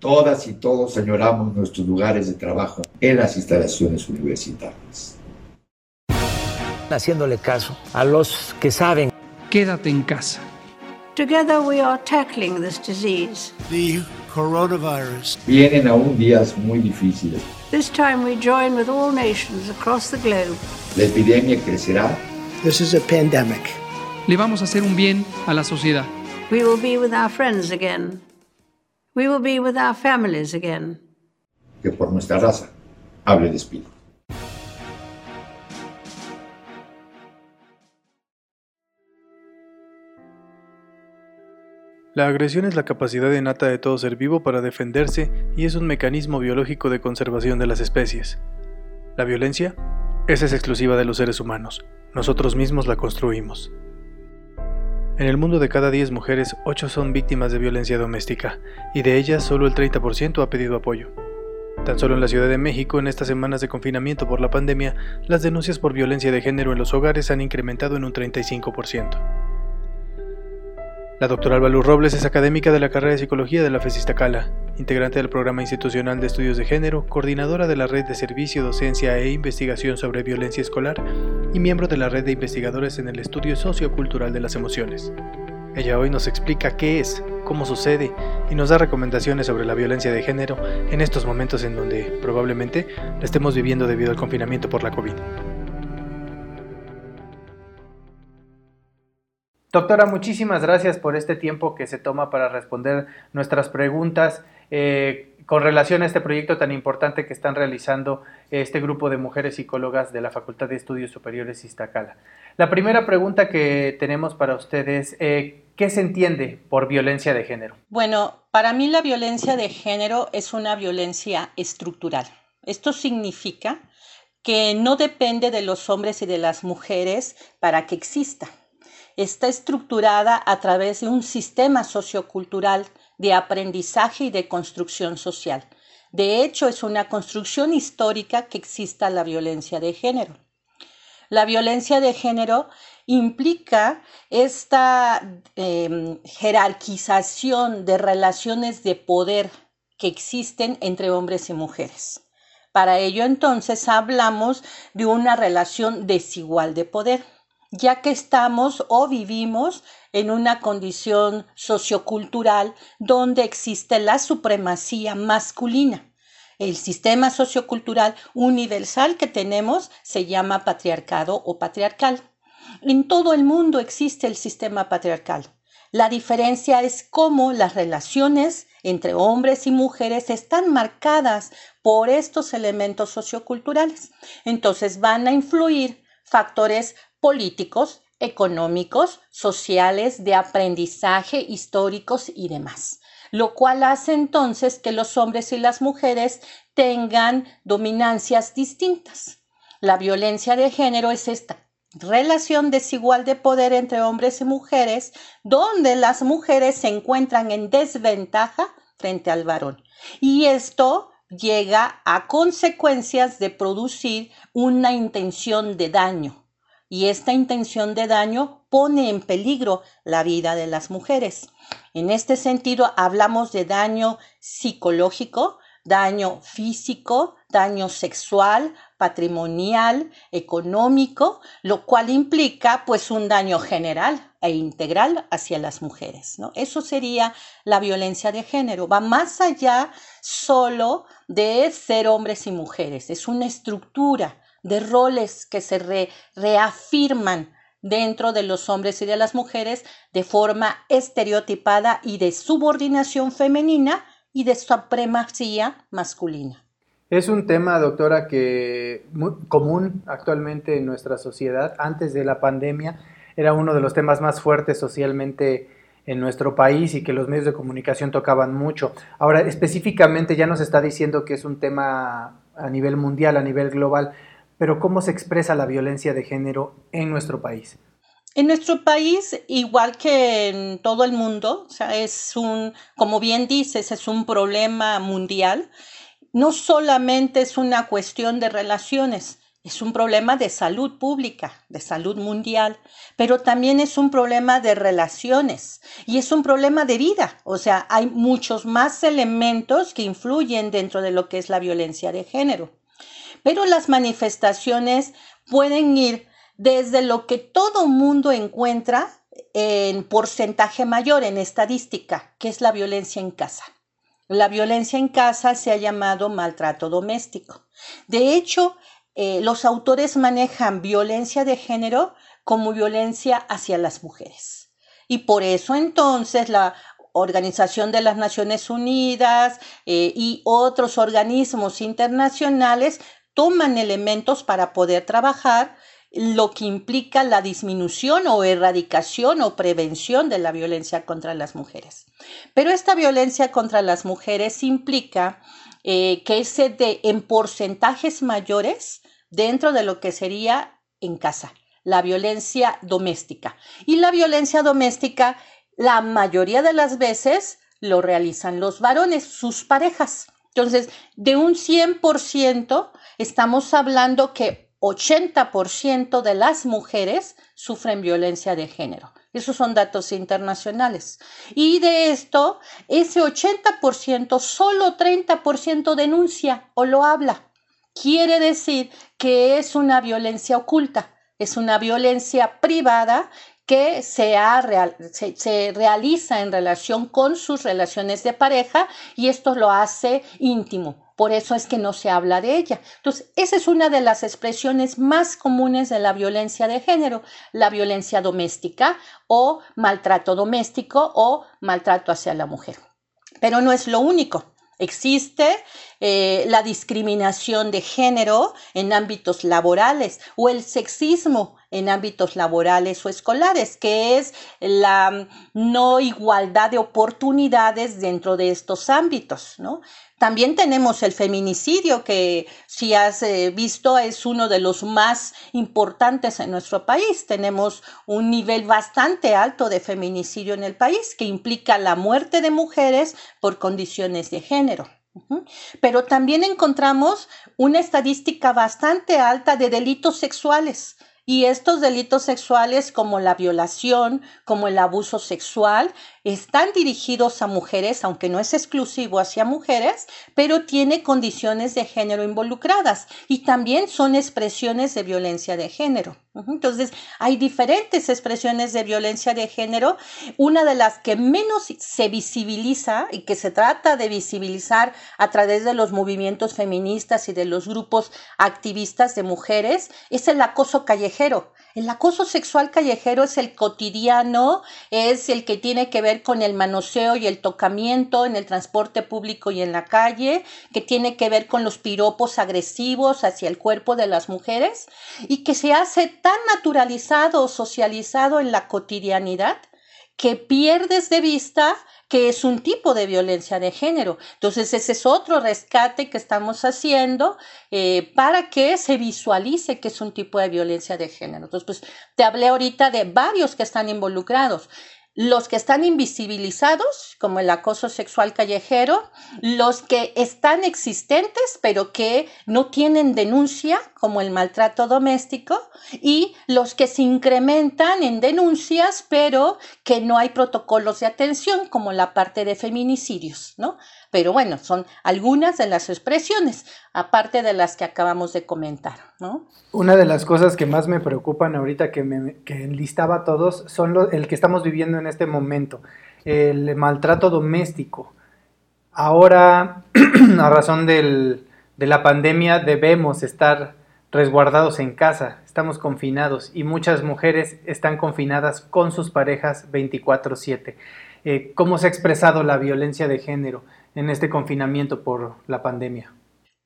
Todas y todos añoramos nuestros lugares de trabajo en las instalaciones universitarias. Haciéndole caso a los que saben. Quédate en casa. Together we are tackling this disease. The coronavirus. Vienen aún días muy difíciles. This time we join with all nations across the globe. La epidemia crecerá. This is a pandemic. Le vamos a hacer un bien a la sociedad. We will be with our friends again. We will be with our families again. Que por nuestra raza hable de espíritu. La agresión es la capacidad innata de todo ser vivo para defenderse y es un mecanismo biológico de conservación de las especies. La violencia, esa es exclusiva de los seres humanos. Nosotros mismos la construimos. En el mundo de cada 10 mujeres, 8 son víctimas de violencia doméstica, y de ellas solo el 30% ha pedido apoyo. Tan solo en la Ciudad de México, en estas semanas de confinamiento por la pandemia, las denuncias por violencia de género en los hogares han incrementado en un 35%. La doctora Alba Luz Robles es académica de la carrera de Psicología de la FES Iztacala, integrante del Programa Institucional de Estudios de Género, coordinadora de la Red de Servicio, Docencia e Investigación sobre Violencia Escolar y miembro de la Red de Investigadores en el Estudio Sociocultural de las Emociones. Ella hoy nos explica qué es, cómo sucede y nos da recomendaciones sobre la violencia de género en estos momentos en donde probablemente la estemos viviendo debido al confinamiento por la COVID. Doctora, muchísimas gracias por este tiempo que se toma para responder nuestras preguntas eh, con relación a este proyecto tan importante que están realizando este grupo de mujeres psicólogas de la Facultad de Estudios Superiores Iztacala. La primera pregunta que tenemos para ustedes, eh, ¿qué se entiende por violencia de género? Bueno, para mí la violencia de género es una violencia estructural. Esto significa que no depende de los hombres y de las mujeres para que exista está estructurada a través de un sistema sociocultural de aprendizaje y de construcción social. De hecho, es una construcción histórica que exista la violencia de género. La violencia de género implica esta em, jerarquización de relaciones de poder que existen entre hombres y mujeres. Para ello entonces hablamos de una relación desigual de poder ya que estamos o vivimos en una condición sociocultural donde existe la supremacía masculina. El sistema sociocultural universal que tenemos se llama patriarcado o patriarcal. En todo el mundo existe el sistema patriarcal. La diferencia es cómo las relaciones entre hombres y mujeres están marcadas por estos elementos socioculturales. Entonces van a influir factores políticos, económicos, sociales, de aprendizaje, históricos y demás. Lo cual hace entonces que los hombres y las mujeres tengan dominancias distintas. La violencia de género es esta relación desigual de poder entre hombres y mujeres, donde las mujeres se encuentran en desventaja frente al varón. Y esto llega a consecuencias de producir una intención de daño, y esta intención de daño pone en peligro la vida de las mujeres. En este sentido, hablamos de daño psicológico, daño físico, daño sexual, patrimonial, económico, lo cual implica pues un daño general e integral hacia las mujeres. ¿no? Eso sería la violencia de género. Va más allá solo de ser hombres y mujeres. Es una estructura de roles que se reafirman dentro de los hombres y de las mujeres de forma estereotipada y de subordinación femenina y de supremacía masculina. Es un tema, doctora, que muy común actualmente en nuestra sociedad. Antes de la pandemia era uno de los temas más fuertes socialmente en nuestro país y que los medios de comunicación tocaban mucho. Ahora, específicamente ya nos está diciendo que es un tema a nivel mundial, a nivel global pero ¿cómo se expresa la violencia de género en nuestro país? En nuestro país, igual que en todo el mundo, o sea, es un, como bien dices, es un problema mundial. No solamente es una cuestión de relaciones, es un problema de salud pública, de salud mundial, pero también es un problema de relaciones y es un problema de vida. O sea, hay muchos más elementos que influyen dentro de lo que es la violencia de género. Pero las manifestaciones pueden ir desde lo que todo mundo encuentra en porcentaje mayor en estadística, que es la violencia en casa. La violencia en casa se ha llamado maltrato doméstico. De hecho, eh, los autores manejan violencia de género como violencia hacia las mujeres. Y por eso entonces la Organización de las Naciones Unidas eh, y otros organismos internacionales toman elementos para poder trabajar lo que implica la disminución o erradicación o prevención de la violencia contra las mujeres. Pero esta violencia contra las mujeres implica eh, que se de en porcentajes mayores dentro de lo que sería en casa, la violencia doméstica. Y la violencia doméstica, la mayoría de las veces, lo realizan los varones, sus parejas. Entonces, de un 100%, estamos hablando que 80% de las mujeres sufren violencia de género. Esos son datos internacionales. Y de esto, ese 80%, solo 30% denuncia o lo habla. Quiere decir que es una violencia oculta, es una violencia privada que se, se, realiza en relación con sus relaciones de pareja y esto lo hace íntimo por eso es que no se habla de ella. Entonces, esa es una de las expresiones más comunes de la violencia de género, la violencia doméstica o maltrato doméstico o maltrato hacia la mujer. Pero no es lo único. Existe eh, la discriminación de género en ámbitos laborales o el sexismo en ámbitos laborales o escolares, que es la no igualdad de oportunidades dentro de estos ámbitos, ¿no? También tenemos el feminicidio, que si has eh, visto es uno de los más importantes en nuestro país. Tenemos un nivel bastante alto de feminicidio en el país, que implica la muerte de mujeres por condiciones de género. Pero también encontramos una estadística bastante alta de delitos sexuales y estos delitos sexuales como la violación, como el abuso sexual, están dirigidos a mujeres, aunque no es exclusivo hacia mujeres, pero tiene condiciones de género involucradas y también son expresiones de violencia de género. Entonces, hay diferentes expresiones de violencia de género. Una de las que menos se visibiliza y que se trata de visibilizar a través de los movimientos feministas y de los grupos activistas de mujeres es el acoso callejero. El acoso sexual callejero es el cotidiano, es el que tiene que ver con el manoseo y el tocamiento en el transporte público y en la calle, que tiene que ver con los piropos agresivos hacia el cuerpo de las mujeres y que se hace tan naturalizado o socializado en la cotidianidad que pierdes de vista que es un tipo de violencia de género. Entonces, ese es otro rescate que estamos haciendo eh, para que se visualice que es un tipo de violencia de género. Entonces, pues te hablé ahorita de varios que están involucrados los que están invisibilizados, como el acoso sexual callejero, los que están existentes pero que no tienen denuncia, como el maltrato doméstico, y los que se incrementan en denuncias pero que no hay protocolos de atención, como la parte de feminicidios, ¿no? Pero bueno, son algunas de las expresiones, aparte de las que acabamos de comentar, ¿no? Una de las cosas que más me preocupan ahorita que, me, que enlistaba todos son el que estamos viviendo en este momento, el maltrato doméstico. Ahora, a razón del, de la pandemia, debemos estar resguardados en casa, estamos confinados y muchas mujeres están confinadas con sus parejas 24/7. Eh, ¿Cómo se ha expresado la violencia de género? En este confinamiento por la pandemia?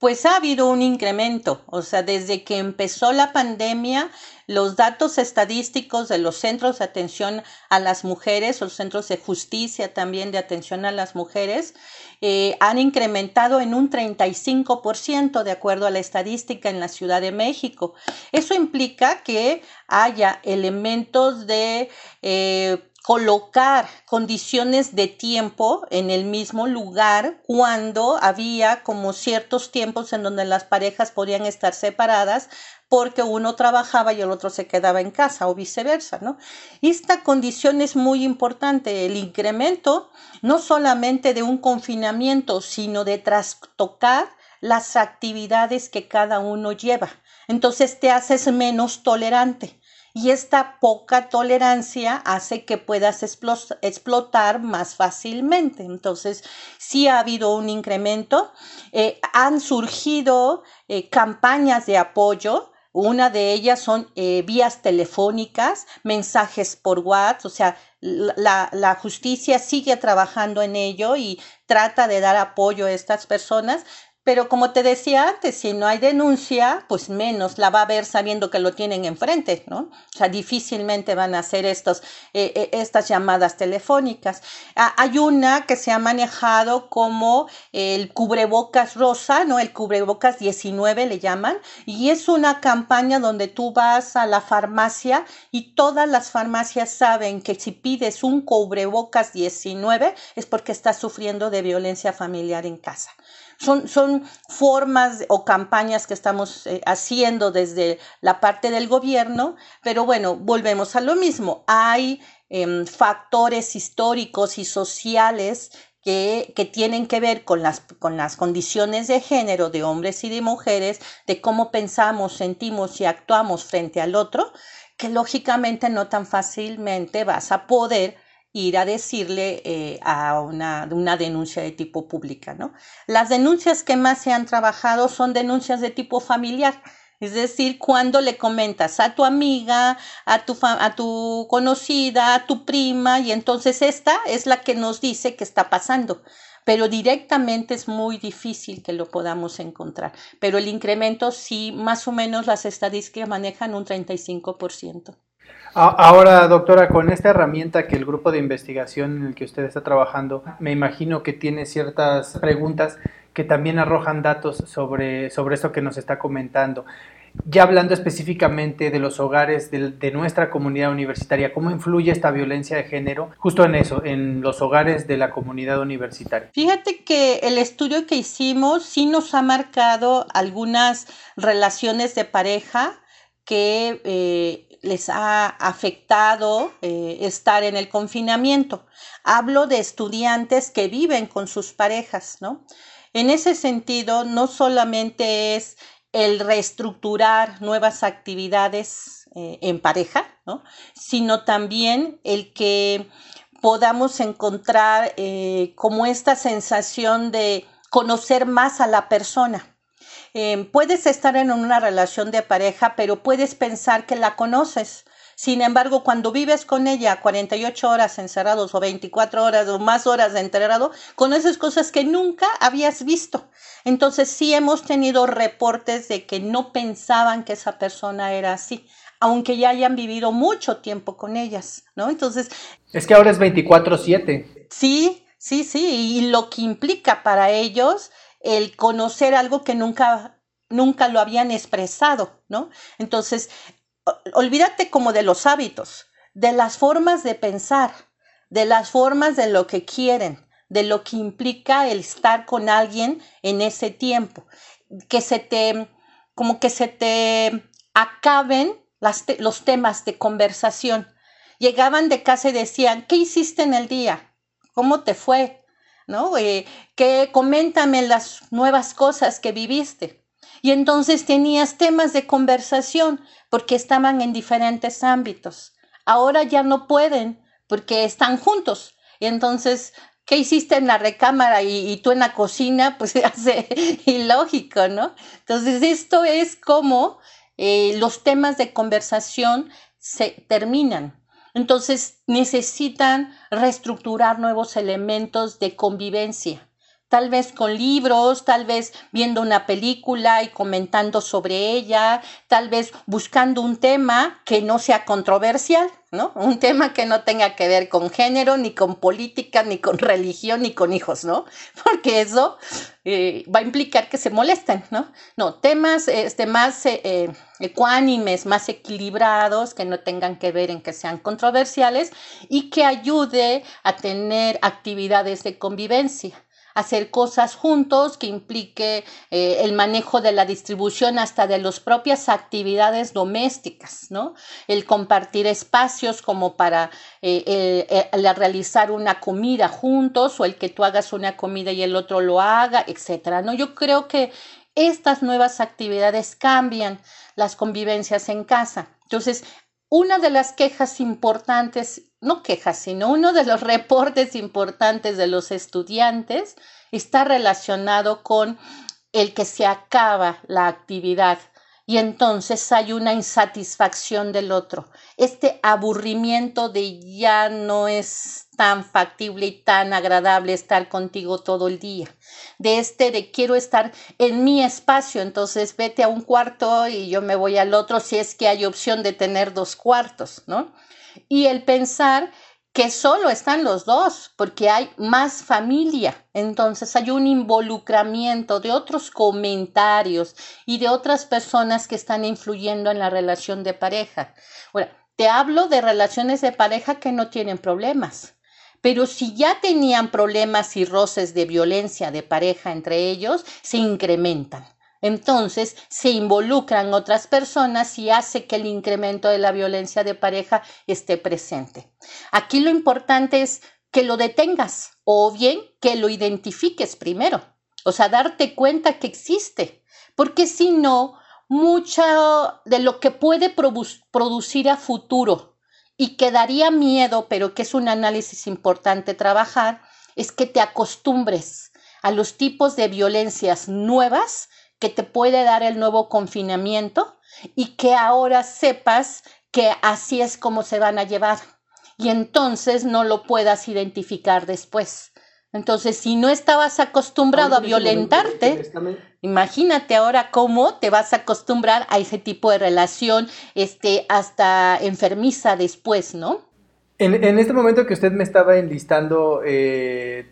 Pues ha habido un incremento, o sea, desde que empezó la pandemia, los datos estadísticos de los centros de atención a las mujeres, los centros de justicia también de atención a las mujeres, eh, han incrementado en un 35% de acuerdo a la estadística en la Ciudad de México. Eso implica que haya elementos de... Eh, colocar condiciones de tiempo en el mismo lugar cuando había como ciertos tiempos en donde las parejas podían estar separadas porque uno trabajaba y el otro se quedaba en casa o viceversa, ¿no? Esta condición es muy importante, el incremento no solamente de un confinamiento, sino de trastocar las actividades que cada uno lleva. Entonces te haces menos tolerante y esta poca tolerancia hace que puedas explotar más fácilmente. Entonces, sí ha habido un incremento, eh, han surgido eh, campañas de apoyo. Una de ellas son eh, vías telefónicas, mensajes por WhatsApp, o sea, la, la, justicia sigue trabajando en ello y trata de dar apoyo a estas personas, pero como te decía antes, si no hay denuncia, pues menos la va a ver sabiendo que lo tienen enfrente, ¿no? O sea, difícilmente van a hacer estos, eh, eh, estas llamadas telefónicas. Ah, hay una que se ha manejado como el cubrebocas rosa, ¿no? El cubrebocas 19 le llaman, y es una campaña donde tú vas a la farmacia y todas las farmacias saben que si pides un cubrebocas 19 es porque estás sufriendo de violencia familiar en casa. Son, formas o campañas que estamos eh, haciendo desde la parte del gobierno, pero bueno, volvemos a lo mismo. Hay em, factores históricos y sociales que, que, tienen que ver con las, con las condiciones de género de hombres y de mujeres, de cómo pensamos, sentimos y actuamos frente al otro, que lógicamente no tan fácilmente vas a poder ir a decirle eh, a una, una, denuncia de tipo pública, ¿no? Las denuncias que más se han trabajado son denuncias de tipo familiar, es decir, cuando le comentas a tu amiga, a tu, a tu conocida, a tu prima, y entonces esta es la que nos dice qué está pasando. Pero directamente es muy difícil que lo podamos encontrar. Pero el incremento sí, más o menos las estadísticas manejan un 35%. Ahora, doctora, con esta herramienta que el grupo de investigación en el que usted está trabajando, me imagino que tiene ciertas preguntas que también arrojan datos sobre, sobre esto que nos está comentando. Ya hablando específicamente de los hogares de, nuestra comunidad universitaria, ¿cómo influye esta violencia de género justo en eso, en los hogares de la comunidad universitaria? Fíjate que el estudio que hicimos sí nos ha marcado algunas relaciones de pareja que eh, les ha afectado eh, estar en el confinamiento. Hablo de estudiantes que viven con sus parejas, ¿no? En ese sentido, no solamente es el reestructurar nuevas actividades eh, en pareja, ¿no? sino también el que podamos encontrar eh, como esta sensación de conocer más a la persona. Em, puedes estar en una relación de pareja, pero puedes pensar que la conoces. Sin embargo, cuando vives con ella 48 horas encerrados o 24 horas o más horas de enterrado, conoces cosas que nunca habías visto. Entonces sí hemos tenido reportes de que no pensaban que esa persona era así, aunque ya hayan vivido mucho tiempo con ellas, ¿no? Entonces... Es que ahora es 24/7. Sí, sí, sí, y lo que implica para ellos el conocer algo que nunca, nunca lo habían expresado, ¿no? Entonces, olvídate como de los hábitos, de las formas de pensar, de las formas de lo que quieren, de lo que implica el estar con alguien en ese tiempo, que se te, como que se te acaben los temas de conversación. Llegaban de casa y decían, ¿qué hiciste en el día? ¿Cómo te fue? ¿No? Eh, que coméntame las nuevas cosas que viviste. Y entonces tenías temas de conversación porque estaban en diferentes ámbitos. Ahora ya no pueden porque están juntos. Y entonces, ¿qué hiciste en la recámara y, tú en la cocina? Pues se hace ilógico, ¿no? Entonces, esto es como eh, los temas de conversación se terminan. Entonces necesitan reestructurar nuevos elementos de convivencia, tal vez con libros, tal vez viendo una película y comentando sobre ella, tal vez buscando un tema que no sea controversial, ¿no? Un tema que no tenga que ver con género, ni con política, ni con religión, ni con hijos, ¿no? Porque eso eh, va a implicar que se molesten, ¿no? No, temas este, más eh, eh, ecuánimes, más equilibrados, que no tengan que ver en que sean controversiales y que ayude a tener actividades de convivencia hacer cosas juntos que implique eh, el manejo de la distribución hasta de las propias actividades domésticas, ¿no? El compartir espacios como para eh, eh, realizar una comida juntos o el que tú hagas una comida y el otro lo haga, etcétera, ¿no? Yo creo que estas nuevas actividades cambian las convivencias en casa. Entonces, una de las quejas importantes no quejas, sino uno de los reportes importantes de los estudiantes está relacionado con el que se acaba la actividad y entonces hay una insatisfacción del otro. Este aburrimiento de ya no es tan factible y tan agradable estar contigo todo el día. De este de quiero estar en mi espacio, entonces vete a un cuarto y yo me voy al otro si es que hay opción de tener dos cuartos, ¿no? Y el pensar que solo están los dos, porque hay más familia. Entonces hay un involucramiento de otros comentarios y de otras personas que están influyendo en la relación de pareja. Bueno, te hablo de relaciones de pareja que no tienen problemas. Pero si ya tenían problemas y roces de violencia de pareja entre ellos, se incrementan. Entonces se involucran otras personas y hace que el incremento de la violencia de pareja esté presente. Aquí lo importante es que lo detengas o bien que lo identifiques primero. O sea, darte cuenta que existe. Porque si no, mucho de lo que puede producir a futuro y que daría miedo, pero que es un análisis importante trabajar, es que te acostumbres a los tipos de violencias nuevas que te puede dar el nuevo confinamiento y que ahora sepas que así es como se van a llevar y entonces no lo puedas identificar después. Entonces, si no estabas acostumbrado a violentarte, imagínate ahora cómo te vas a acostumbrar a ese tipo de relación, este, hasta enfermiza después, ¿no? En, en este momento que usted me estaba enlistando eh,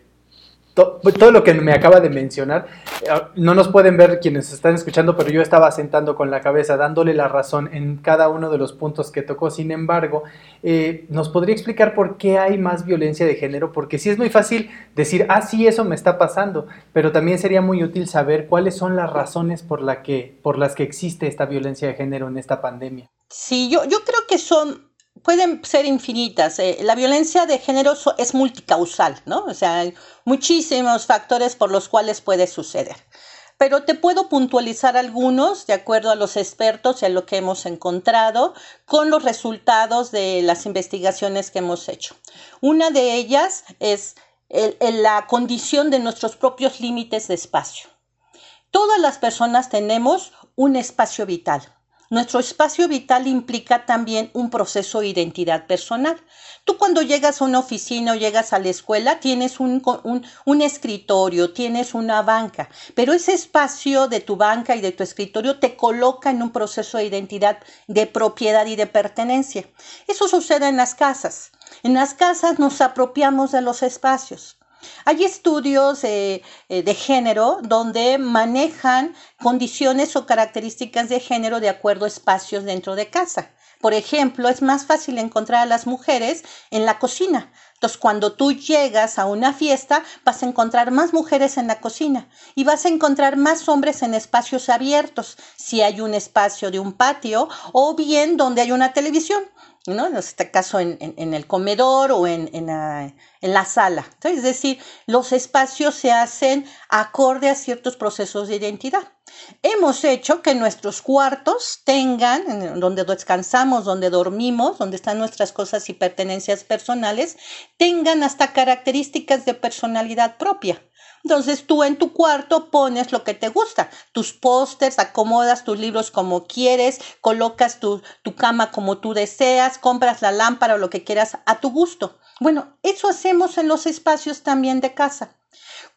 todo lo que me acaba de mencionar, eh, no nos pueden ver quienes están escuchando, pero yo estaba sentando con la cabeza, dándole la razón en cada uno de los puntos que tocó. Sin embargo, eh, ¿nos podría explicar por qué hay más violencia de género? Porque sí es muy fácil decir, ah, sí, eso me está pasando, pero también sería muy útil saber cuáles son las razones por, la que, por las que existe esta violencia de género en esta pandemia. Sí, yo, yo creo que son pueden ser infinitas. Eh, la violencia de género es multicausal, ¿no? O sea, hay muchísimos factores por los cuales puede suceder. Pero te puedo puntualizar algunos de acuerdo a los expertos y a lo que hemos encontrado con los resultados de las investigaciones que hemos hecho. Una de ellas es la condición de nuestros propios límites de espacio. Todas las personas tenemos un espacio vital, nuestro espacio vital implica también un proceso de identidad personal. Tú cuando llegas a una oficina o llegas a la escuela tienes un, escritorio, tienes una banca, pero ese espacio de tu banca y de tu escritorio te coloca en un proceso de identidad, de propiedad y de pertenencia. Eso sucede en las casas. En las casas nos apropiamos de los espacios. Hay estudios eh, de género donde manejan condiciones o características de género de acuerdo a espacios dentro de casa. Por ejemplo, es más fácil encontrar a las mujeres en la cocina. Entonces, cuando tú llegas a una fiesta, vas a encontrar más mujeres en la cocina y vas a encontrar más hombres en espacios abiertos, si hay un espacio de un patio o bien donde hay una televisión. ¿No? En este caso en, el comedor o en, la, sala. es decir, los espacios se hacen acorde a ciertos procesos de identidad. Hemos hecho que nuestros cuartos tengan, donde descansamos, donde dormimos, donde están nuestras cosas y pertenencias personales, tengan hasta características de personalidad propia. Entonces tú en tu cuarto pones lo que te gusta, tus pósters, acomodas tus libros como quieres, colocas tu, tu, cama como tú deseas, compras la lámpara o lo que quieras a tu gusto. Bueno, eso hacemos en los espacios también de casa.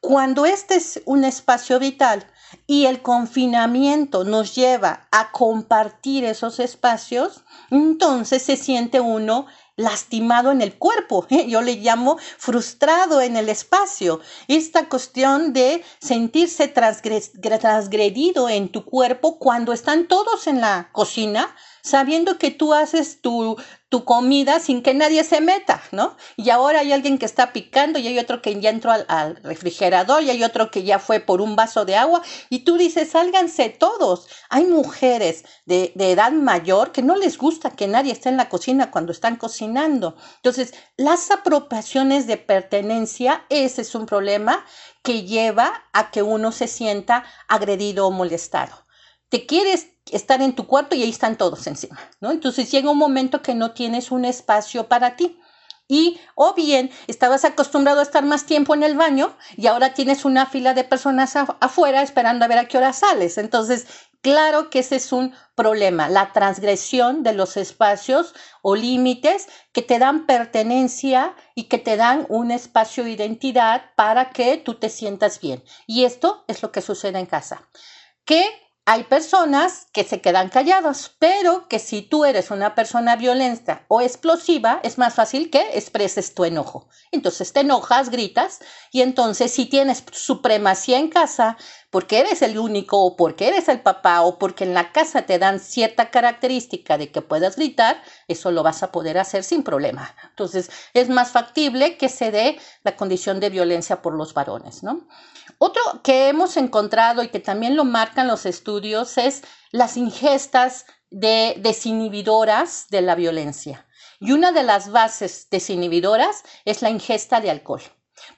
Cuando este es un espacio vital y el confinamiento nos lleva a compartir esos espacios, entonces se siente uno lastimado en el cuerpo. Yo le llamo frustrado en el espacio. Esta cuestión de sentirse transgredido en tu cuerpo cuando están todos en la cocina sabiendo que tú haces tu, tu comida sin que nadie se meta, ¿no? Y ahora hay alguien que está picando y hay otro que ya entró al, refrigerador y hay otro que ya fue por un vaso de agua y tú dices, sálganse todos. Hay mujeres de, de edad mayor que no les gusta que nadie esté en la cocina cuando están cocinando. Entonces, las apropiaciones de pertenencia, ese es un problema que lleva a que uno se sienta agredido o molestado. Te quieres estar en tu cuarto y ahí están todos encima, ¿no? Entonces llega un momento que no tienes un espacio para ti. Y o bien estabas acostumbrado a estar más tiempo en el baño y ahora tienes una fila de personas afuera esperando a ver a qué hora sales. Entonces, claro que ese es un problema, la transgresión de los espacios o límites que te dan pertenencia y que te dan un espacio de identidad para que tú te sientas bien. Y esto es lo que sucede en casa. Que hay personas que se quedan callados, pero que si tú eres una persona violenta o explosiva, es más fácil que expreses tu enojo. Entonces te enojas, gritas, y entonces si tienes supremacía en casa, porque eres el único o porque eres el papá o porque en la casa te dan cierta característica de que puedas gritar, eso lo vas a poder hacer sin problema. Entonces es más factible que se dé la condición de violencia por los varones, ¿no? Otro que hemos encontrado y que también lo marcan los estudios es las ingestas de desinhibidoras de la violencia. Y una de las bases desinhibidoras es la ingesta de alcohol.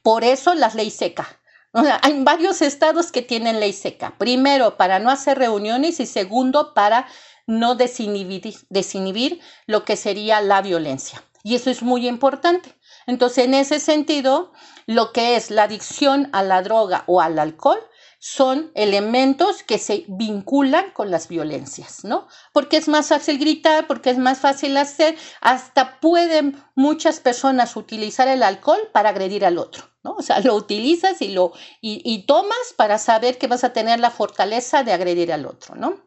Por eso la ley seca. Hay varios estados que tienen ley seca. Primero, para no hacer reuniones y segundo, para no desinhibir, desinhibir lo que sería la violencia. Y eso es muy importante. Entonces, en ese sentido, lo que es la adicción a la droga o al alcohol son elementos que se vinculan con las violencias, ¿no? Porque es más fácil gritar, porque es más fácil hacer, hasta pueden muchas personas utilizar el alcohol para agredir al otro, ¿no? O sea, lo utilizas y lo y, tomas para saber que vas a tener la fortaleza de agredir al otro, ¿no?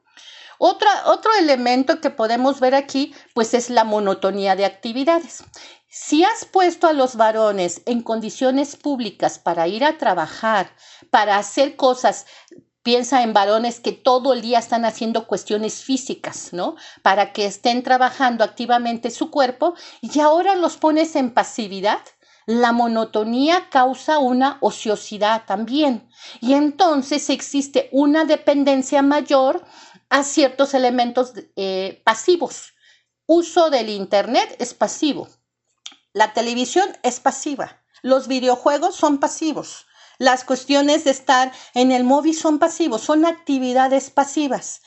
Otro elemento que podemos ver aquí, pues es la monotonía de actividades. Si has puesto a los varones en condiciones públicas para ir a trabajar, para hacer cosas, piensa en varones que todo el día están haciendo cuestiones físicas, ¿no? Para que estén trabajando activamente su cuerpo y ahora los pones en pasividad. La monotonía causa una ociosidad también y entonces existe una dependencia mayor a ciertos elementos eh, pasivos. Uso del Internet es pasivo la televisión es pasiva. Los videojuegos son pasivos. Las cuestiones de estar en el móvil son pasivos, son actividades pasivas.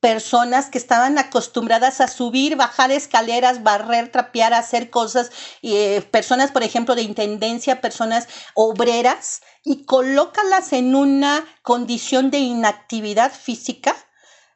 Personas que estaban acostumbradas a subir, bajar escaleras, barrer, trapear, hacer cosas, eh, personas, por ejemplo, de intendencia, personas obreras, y colócalas en una condición de inactividad física,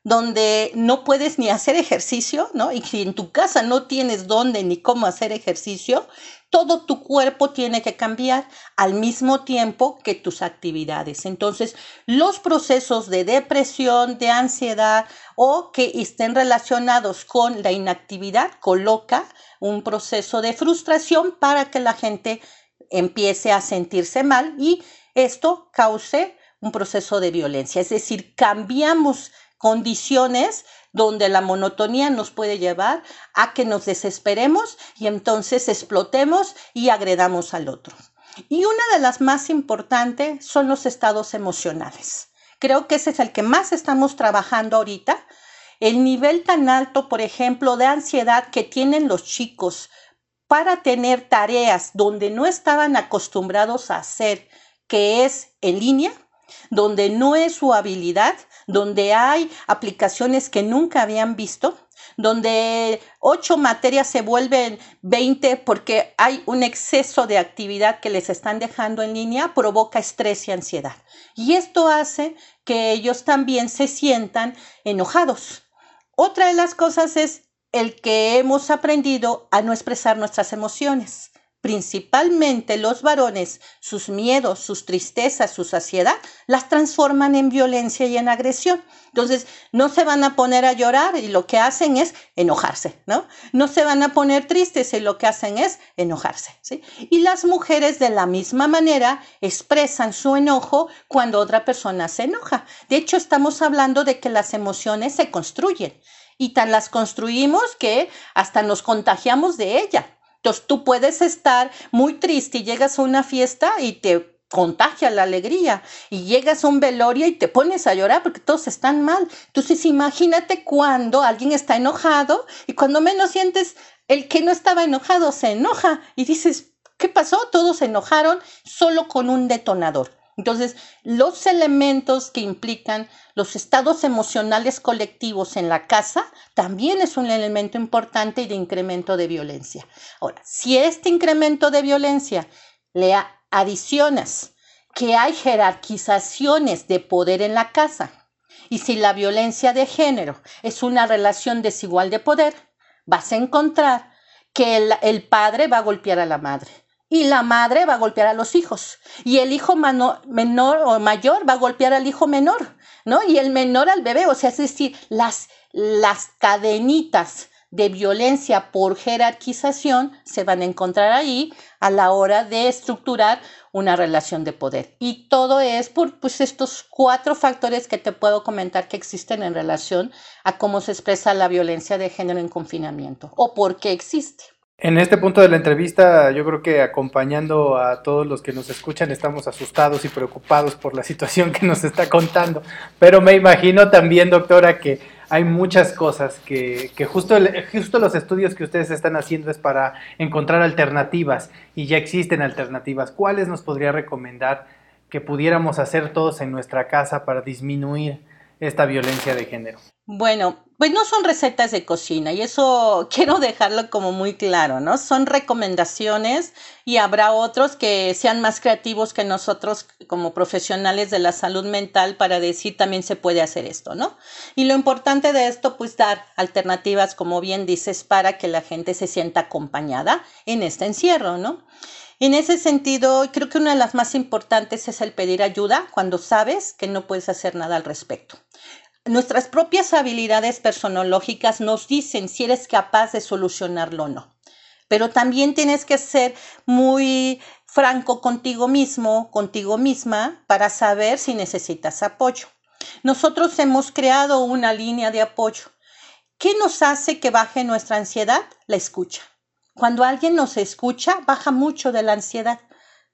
donde no puedes ni hacer ejercicio, ¿no? Y si en tu casa no tienes dónde ni cómo hacer ejercicio, todo tu cuerpo tiene que cambiar al mismo tiempo que tus actividades. Entonces, los procesos de depresión, de ansiedad o que estén relacionados con la inactividad coloca un proceso de frustración para que la gente empiece a sentirse mal y esto cause un proceso de violencia. Es decir, cambiamos condiciones donde la monotonía nos puede llevar a que nos desesperemos y entonces explotemos y agredamos al otro. Y una de las más importantes son los estados emocionales. Creo que ese es el que más estamos trabajando ahorita. El nivel tan alto, por ejemplo, de ansiedad que tienen los chicos para tener tareas donde no estaban acostumbrados a hacer, que es en línea, donde no es su habilidad, donde hay aplicaciones que nunca habían visto, donde ocho materias se vuelven 20 porque hay un exceso de actividad que les están dejando en línea, provoca estrés y ansiedad. Y esto hace que ellos también se sientan enojados. Otra de las cosas es el que hemos aprendido a no expresar nuestras emociones. Principalmente los varones, sus miedos, sus tristezas, su saciedad, las transforman en violencia y en agresión. Entonces, no se van a poner a llorar y lo que hacen es enojarse, ¿no? No se van a poner tristes y lo que hacen es enojarse, ¿sí? Y las mujeres de la misma manera expresan su enojo cuando otra persona se enoja. De hecho, estamos hablando de que las emociones se construyen y tan las construimos que hasta nos contagiamos de ella. Entonces tú puedes estar muy triste y llegas a una fiesta y te contagia la alegría y llegas a un velorio y te pones a llorar porque todos están mal. Entonces imagínate cuando alguien está enojado y cuando menos sientes el que no estaba enojado se enoja y dices, ¿qué pasó? Todos se enojaron solo con un detonador. Entonces, los elementos que implican los estados emocionales colectivos en la casa también es un elemento importante de incremento de violencia. Ahora, si este incremento de violencia le adicionas que hay jerarquizaciones de poder en la casa y si la violencia de género es una relación desigual de poder, vas a encontrar que el, el padre va a golpear a la madre y la madre va a golpear a los hijos y el hijo menor o mayor va a golpear al hijo menor, ¿no? Y el menor al bebé, o sea, es decir, las, las cadenitas de violencia por jerarquización se van a encontrar ahí a la hora de estructurar una relación de poder. Y todo es por pues, estos cuatro factores que te puedo comentar que existen en relación a cómo se expresa la violencia de género en confinamiento o por qué existe. En este punto de la entrevista, yo creo que acompañando a todos los que nos escuchan, estamos asustados y preocupados por la situación que nos está contando. Pero me imagino también, doctora, que hay muchas cosas que, que justo, justo los estudios que ustedes están haciendo es para encontrar alternativas y ya existen alternativas. ¿Cuáles nos podría recomendar que pudiéramos hacer todos en nuestra casa para disminuir esta violencia de género? Bueno, pues no son recetas de cocina y eso quiero dejarlo como muy claro, ¿no? Son recomendaciones y habrá otros que sean más creativos que nosotros como profesionales de la salud mental para decir también se puede hacer esto, ¿no? Y lo importante de esto, pues dar alternativas, como bien dices, para que la gente se sienta acompañada en este encierro, ¿no? En ese sentido, creo que una de las más importantes es el pedir ayuda cuando sabes que no puedes hacer nada al respecto. Nuestras propias habilidades personológicas nos dicen si eres capaz de solucionarlo o no. Pero también tienes que ser muy franco contigo mismo, contigo misma, para saber si necesitas apoyo. Nosotros hemos creado una línea de apoyo. ¿Qué nos hace que baje nuestra ansiedad? La escucha. Cuando alguien nos escucha, baja mucho de la ansiedad.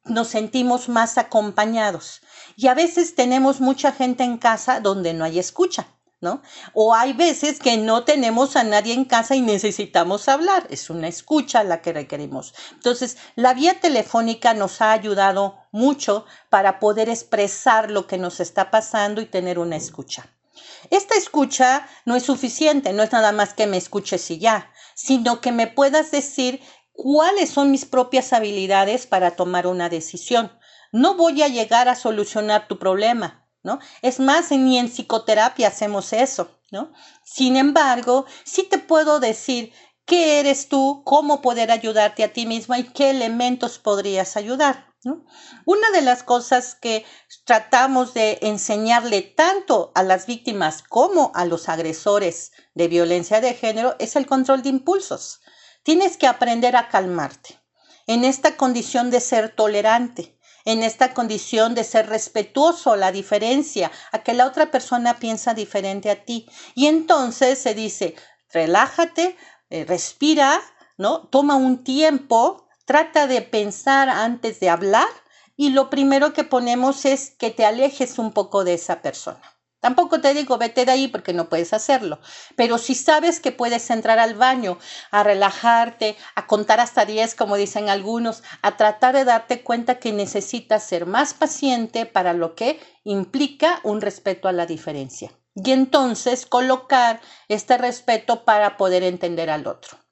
Nos sentimos más acompañados. Y a veces tenemos mucha gente en casa donde no hay escucha. ¿No? O hay veces que no tenemos a nadie en casa y necesitamos hablar. Es una escucha la que requerimos. Entonces, la vía telefónica nos ha ayudado mucho para poder expresar lo que nos está pasando y tener una escucha. Esta escucha no es suficiente, no es nada más que me escuches y ya sino que me puedas decir cuáles son mis propias habilidades para tomar una decisión. No voy a llegar a solucionar tu problema, ¿no? Es más, ni en psicoterapia hacemos eso, ¿no? Sin embargo, sí te puedo decir qué eres tú, cómo poder ayudarte a ti misma y qué elementos podrías ayudar. Una de las cosas que tratamos de enseñarle tanto a las víctimas como a los agresores de violencia de género es el control de impulsos. Tienes que aprender a calmarte en esta condición de ser tolerante, en esta condición de ser respetuoso a la diferencia, a que la otra persona piensa diferente a ti. Y entonces se dice, relájate, eh, respira, ¿no? Toma un tiempo Trata de pensar antes de hablar y lo primero que ponemos es que te alejes un poco de esa persona. Tampoco te digo vete de ahí porque no puedes hacerlo, pero si sabes que puedes entrar al baño a relajarte, a contar hasta 10 como dicen algunos, a tratar de darte cuenta que necesitas ser más paciente para lo que implica un respeto a la diferencia. Y entonces colocar este respeto para poder entender al otro.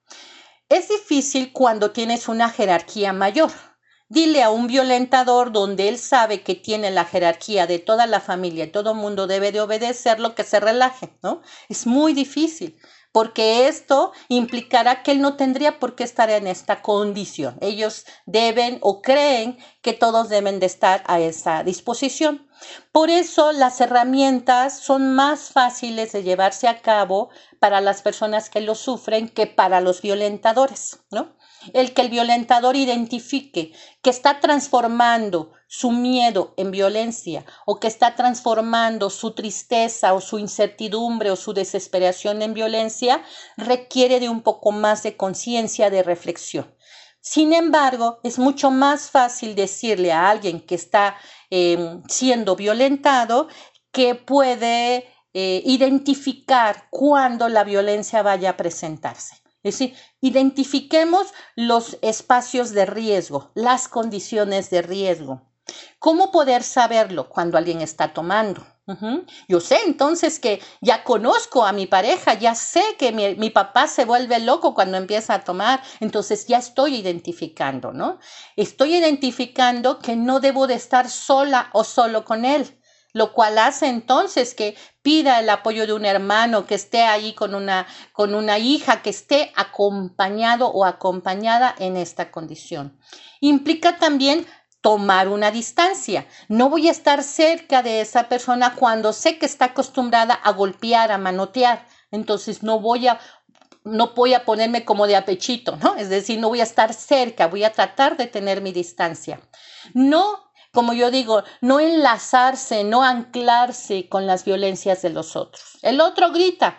Es difícil cuando tienes una jerarquía mayor. Dile a un violentador donde él sabe que tiene la jerarquía de toda la familia y todo el mundo debe de obedecer lo que se relaje, ¿no? Es muy difícil porque esto implicará que él no tendría por qué estar en esta condición. Ellos deben o creen que todos deben de estar a esa disposición. Por eso las herramientas son más fáciles de llevarse a cabo para las personas que lo sufren que para los violentadores, ¿no? El que el violentador identifique que está transformando su miedo en violencia o que está transformando su tristeza o su incertidumbre o su desesperación en violencia requiere de un poco más de conciencia, de reflexión. Sin embargo, es mucho más fácil decirle a alguien que está em, siendo violentado que puede eh, identificar cuándo la violencia vaya a presentarse. Es decir, identifiquemos los espacios de riesgo, las condiciones de riesgo. ¿Cómo poder saberlo cuando alguien está tomando? Yo sé entonces que ya conozco a mi pareja, ya sé que mi, mi, papá se vuelve loco cuando empieza a tomar, entonces ya estoy identificando, ¿no? Estoy identificando que no debo de estar sola o solo con él, lo cual hace entonces que pida el apoyo de un hermano, que esté ahí con una, con una hija, que esté acompañado o acompañada en esta condición. Implica también tomar una distancia. No voy a estar cerca de esa persona cuando sé que está acostumbrada a golpear, a manotear. Entonces no voy a no voy a ponerme como de apechito, ¿no? Es decir, no voy a estar cerca, voy a tratar de tener mi distancia. No, como yo digo, no enlazarse, no anclarse con las violencias de los otros. El otro grita,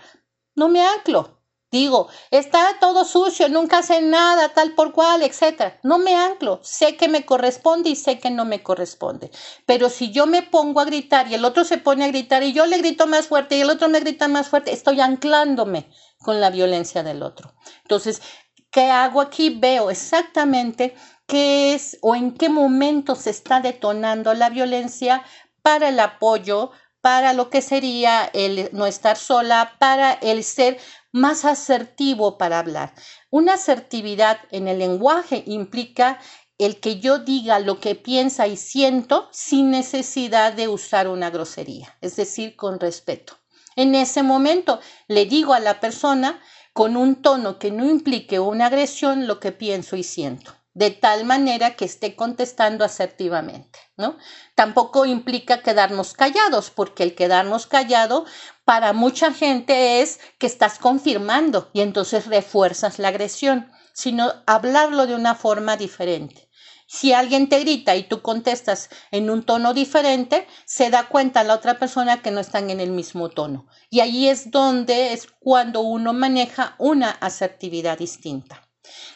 no me anclo, Digo, está todo sucio, nunca hace nada, tal por cual, etc. No me anclo, sé que me corresponde y sé que no me corresponde. Pero si yo me pongo a gritar y el otro se pone a gritar y yo le grito más fuerte y el otro me grita más fuerte, estoy anclándome con la violencia del otro. Entonces, ¿qué hago aquí? Veo exactamente qué es o en qué momento se está detonando la violencia para el apoyo, para lo que sería el no estar sola, para el ser más asertivo para hablar. Una asertividad en el lenguaje implica el que yo diga lo que piensa y siento sin necesidad de usar una grosería, es decir, con respeto. En ese momento le digo a la persona con un tono que no implique una agresión lo que pienso y siento de tal manera que esté contestando asertivamente, ¿no? Tampoco implica quedarnos callados, porque el quedarnos callado para mucha gente es que estás confirmando y entonces refuerzas la agresión, sino hablarlo de una forma diferente. Si alguien te grita y tú contestas en un tono diferente, se da cuenta la otra persona que no están en el mismo tono. Y ahí es donde es cuando uno maneja una asertividad distinta.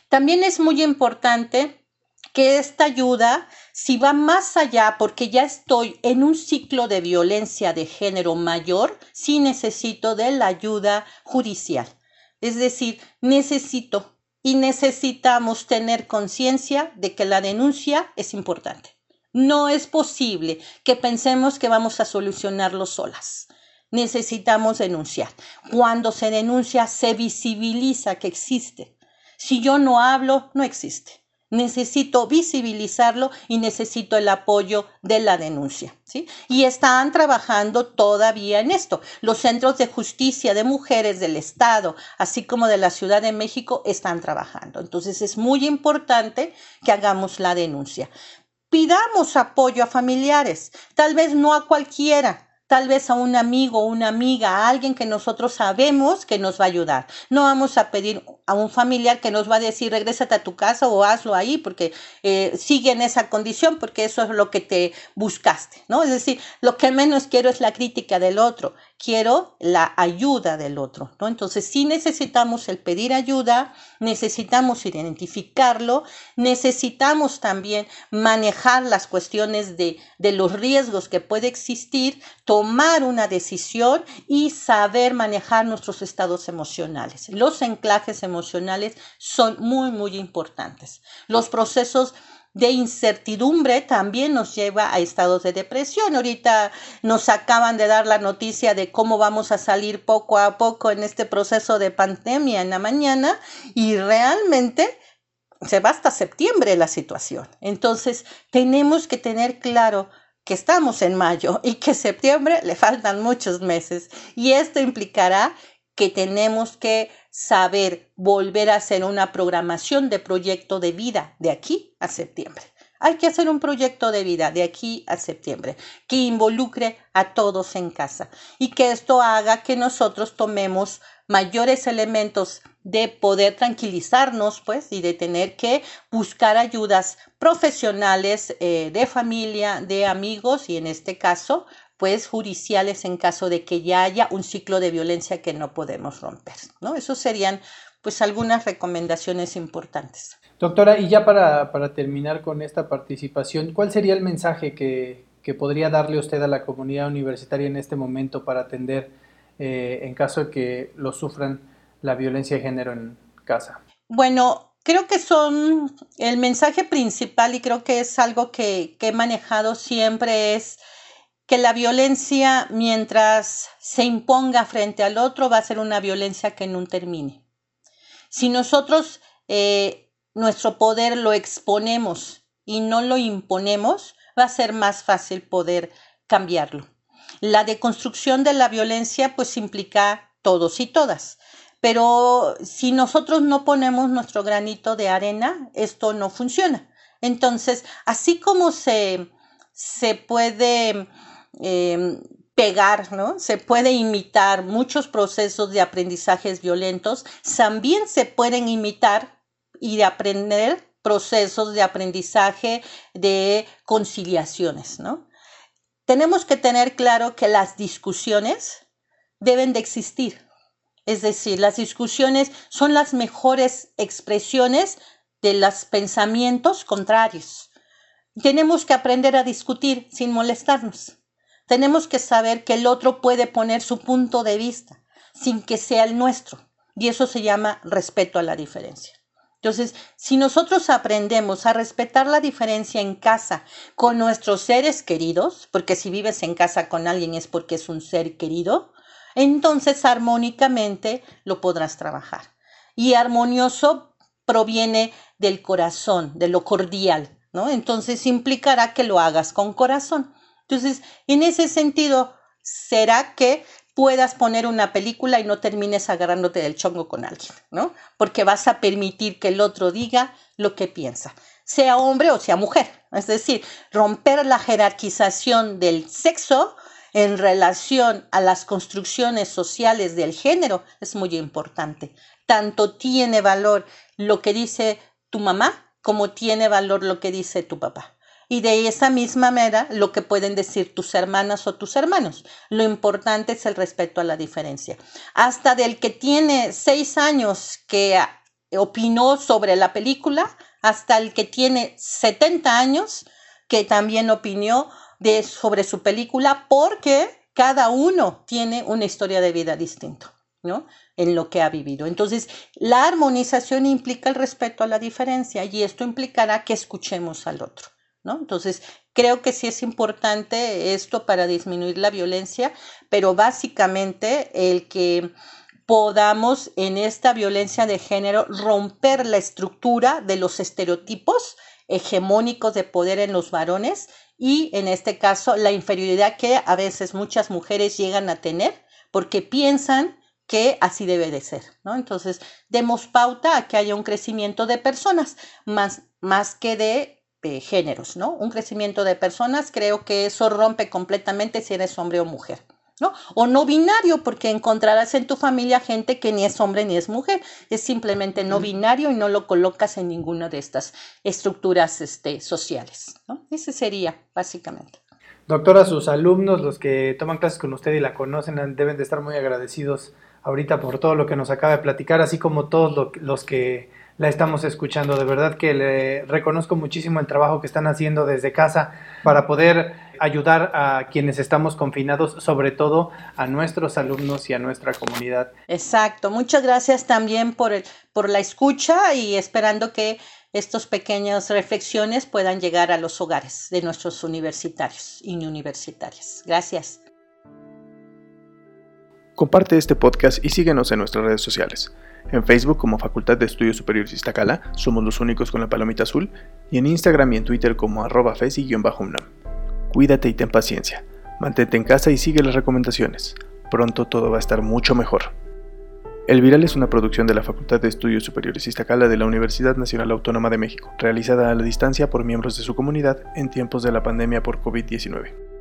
También es muy importante que esta ayuda, si va más allá, porque ya estoy en un ciclo de violencia de género mayor, sí necesito de la ayuda judicial. Es decir, necesito y necesitamos tener conciencia de que la denuncia es importante. No es posible que pensemos que vamos a solucionarlo solas. Necesitamos denunciar. Cuando se denuncia, se visibiliza que existe si yo no hablo, no existe. Necesito visibilizarlo y necesito el apoyo de la denuncia. ¿sí? Y están trabajando todavía en esto. Los centros de justicia de mujeres del Estado, así como de la Ciudad de México, están trabajando. Entonces es muy importante que hagamos la denuncia. Pidamos apoyo a familiares, tal vez no a cualquiera, tal vez a un amigo una amiga, a alguien que nosotros sabemos que nos va a ayudar. No vamos a pedir a un familiar que nos va a decir, regrésate a tu casa o hazlo ahí, porque eh, sigue en esa condición, porque eso es lo que te buscaste, ¿no? Es decir, lo que menos quiero es la crítica del otro, quiero la ayuda del otro, ¿no? Entonces, sí necesitamos el pedir ayuda, necesitamos identificarlo, necesitamos también manejar las cuestiones de, de los riesgos que puede existir, tomar una decisión y saber manejar nuestros estados emocionales. Los enclajes emocionales son muy, muy importantes. Los procesos de incertidumbre también nos lleva a estados de depresión. Ahorita nos acaban de dar la noticia de cómo vamos a salir poco a poco en este proceso de pandemia en la mañana y realmente se va hasta septiembre la situación. Entonces tenemos que tener claro que estamos en mayo y que septiembre le faltan muchos meses y esto implicará que tenemos que saber volver a hacer una programación de proyecto de vida de aquí a septiembre. Hay que hacer un proyecto de vida de aquí a septiembre que involucre a todos en casa y que esto haga que nosotros tomemos mayores elementos de poder tranquilizarnos, pues, y de tener que buscar ayudas profesionales eh, de familia, de amigos y en este caso, pues, judiciales en caso de que ya haya un ciclo de violencia que no podemos romper, ¿no? Esos serían, pues, algunas recomendaciones importantes. Doctora, y ya para, terminar con esta participación, ¿cuál sería el mensaje que, podría darle usted a la comunidad universitaria en este momento para atender eh, en caso de que lo sufran la violencia de género en casa? Bueno, creo que son el mensaje principal y creo que es algo que, que he manejado siempre es que la violencia mientras se imponga frente al otro va a ser una violencia que no termine. Si nosotros eh, nuestro poder lo exponemos y no lo imponemos, va a ser más fácil poder cambiarlo. La deconstrucción de la violencia pues implica todos y todas, pero si nosotros no ponemos nuestro granito de arena, esto no funciona. Entonces, así como se, se puede em, pegar, ¿no? Se puede imitar muchos procesos de aprendizajes violentos, también se pueden imitar y de aprender procesos de aprendizaje de conciliaciones, ¿no? Tenemos que tener claro que las discusiones deben de existir. Es decir, las discusiones son las mejores expresiones de los pensamientos contrarios. Tenemos que aprender a discutir sin molestarnos. Tenemos que saber que el otro puede poner su punto de vista sin que sea el nuestro. Y eso se llama respeto a la diferencia. Entonces, si nosotros aprendemos a respetar la diferencia en casa con nuestros seres queridos, porque si vives en casa con alguien es porque es un ser querido, entonces armónicamente lo podrás trabajar. Y armonioso proviene del corazón, de lo cordial, ¿no? Entonces implicará que lo hagas con corazón. Entonces, en ese sentido, será que puedas poner una película y no termines agarrándote del chongo con alguien, ¿no? Porque vas a permitir que el otro diga lo que piensa, sea hombre o sea mujer. Es decir, romper la jerarquización del sexo en relación a las construcciones sociales del género es muy importante. Tanto tiene valor lo que dice tu mamá como tiene valor lo que dice tu papá y de esa misma manera lo que pueden decir tus hermanas o tus hermanos. Lo importante es el respeto a la diferencia. Hasta del que tiene seis años que opinó sobre la película, hasta el que tiene 70 años que también opinó de, sobre su película, porque cada uno tiene una historia de vida distinta. ¿no? en lo que ha vivido. Entonces, la armonización implica el respeto a la diferencia y esto implicará que escuchemos al otro. Entonces, creo que sí es importante esto para disminuir la violencia, pero básicamente el que podamos en esta violencia de género romper la estructura de los estereotipos hegemónicos de poder en los varones y en este caso la inferioridad que a veces muchas mujeres llegan a tener porque piensan que así debe de ser, ¿no? Entonces, demos pauta a que haya un crecimiento de personas más, más que de géneros, ¿no? Un crecimiento de personas, creo que eso rompe completamente si eres hombre o mujer. ¿no? O no binario, porque encontrarás en tu familia gente que ni es hombre ni es mujer, es simplemente no binario y no lo colocas en ninguna de estas estructuras este, sociales, ¿no? Ese sería básicamente. Doctora, sus alumnos, los que toman clases con usted y la conocen, deben de estar muy agradecidos ahorita por todo lo que nos acaba de platicar, así como todos los que la estamos escuchando. De verdad que le reconozco muchísimo el trabajo que están haciendo desde casa para poder ayudar a quienes estamos confinados, sobre todo a nuestros alumnos y a nuestra comunidad. Exacto. Muchas gracias también por, por la escucha y esperando que estas pequeñas reflexiones puedan llegar a los hogares de nuestros universitarios y universitarias. Gracias. Comparte este podcast y síguenos en nuestras redes sociales. En Facebook como Facultad de Estudios Superiores Iztacala, somos los únicos con la palomita azul, y en Instagram y en Twitter como arroba fesi-unam. Cuídate y ten paciencia. Mantente en casa y sigue las recomendaciones. Pronto todo va a estar mucho mejor. El Viral es una producción de la Facultad de Estudios Superiores Iztacala de la Universidad Nacional Autónoma de México, realizada a la distancia por miembros de su comunidad en tiempos de la pandemia por COVID-19.